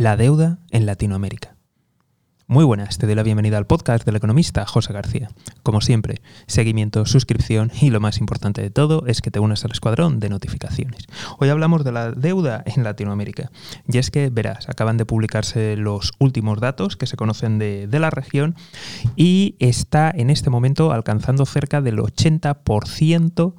La deuda en Latinoamérica. Muy buenas, te doy la bienvenida al podcast del economista José García. Como siempre, seguimiento, suscripción y lo más importante de todo es que te unas al escuadrón de notificaciones. Hoy hablamos de la deuda en Latinoamérica. Y es que, verás, acaban de publicarse los últimos datos que se conocen de, de la región y está en este momento alcanzando cerca del 80%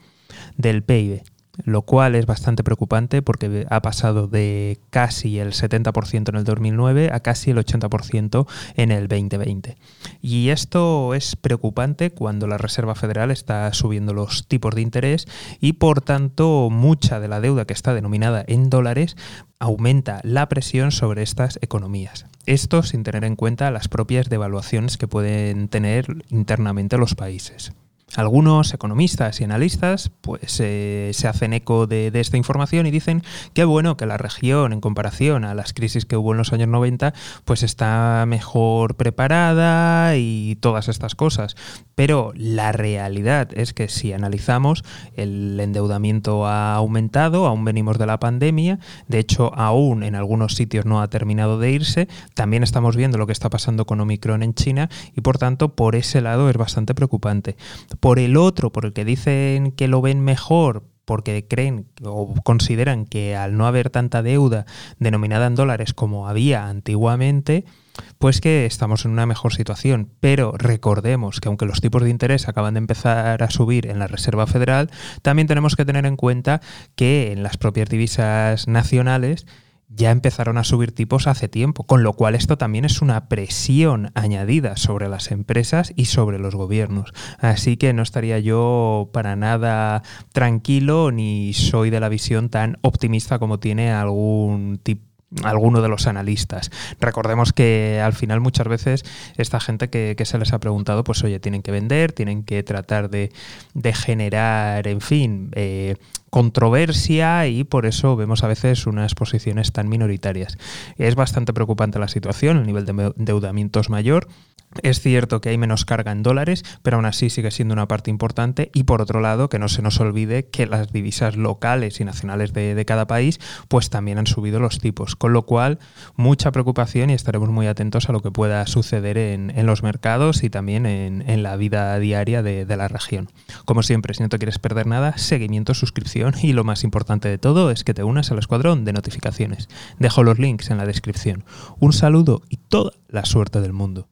del PIB lo cual es bastante preocupante porque ha pasado de casi el 70% en el 2009 a casi el 80% en el 2020. Y esto es preocupante cuando la Reserva Federal está subiendo los tipos de interés y por tanto mucha de la deuda que está denominada en dólares aumenta la presión sobre estas economías. Esto sin tener en cuenta las propias devaluaciones que pueden tener internamente los países. Algunos economistas y analistas pues, eh, se hacen eco de, esta información y dicen que bueno que la región en comparación a las crisis que hubo en los años 90 pues está mejor preparada y todas estas cosas. Pero la realidad es que si analizamos el endeudamiento ha aumentado, aún venimos de la pandemia, de hecho aún en algunos sitios no ha terminado de irse, también estamos viendo lo que está pasando con Omicron en China y por tanto por ese lado es bastante preocupante por el otro, por el que dicen que lo ven mejor porque creen o consideran que al no haber tanta deuda denominada en dólares como había antiguamente, pues que estamos en una mejor situación. Pero recordemos que aunque los tipos de interés acaban de empezar a subir en la Reserva Federal, también tenemos que tener en cuenta que en las propias divisas nacionales ya empezaron a subir tipos hace tiempo, con lo cual esto también es una presión añadida sobre las empresas y sobre los gobiernos. Así que no estaría yo para nada tranquilo ni soy de la visión tan optimista como tiene algún tipo alguno de los analistas. Recordemos que al final muchas veces esta gente que, se les ha preguntado, pues oye, tienen que vender, tienen que tratar de, generar, en fin, eh, controversia y por eso vemos a veces unas posiciones tan minoritarias. Es bastante preocupante la situación, el nivel de endeudamiento es mayor. Es cierto que hay menos carga en dólares, pero aún así sigue siendo una parte importante. Y por otro lado, que no se nos olvide que las divisas locales y nacionales de, cada país, pues también han subido los tipos. Con lo cual, mucha preocupación y estaremos muy atentos a lo que pueda suceder en, los mercados y también en, la vida diaria de, de la región. Como siempre, si no te quieres perder nada, seguimiento, suscripción y lo más importante de todo es que te unas al escuadrón de notificaciones. Dejo los links en la descripción. Un saludo y toda la suerte del mundo.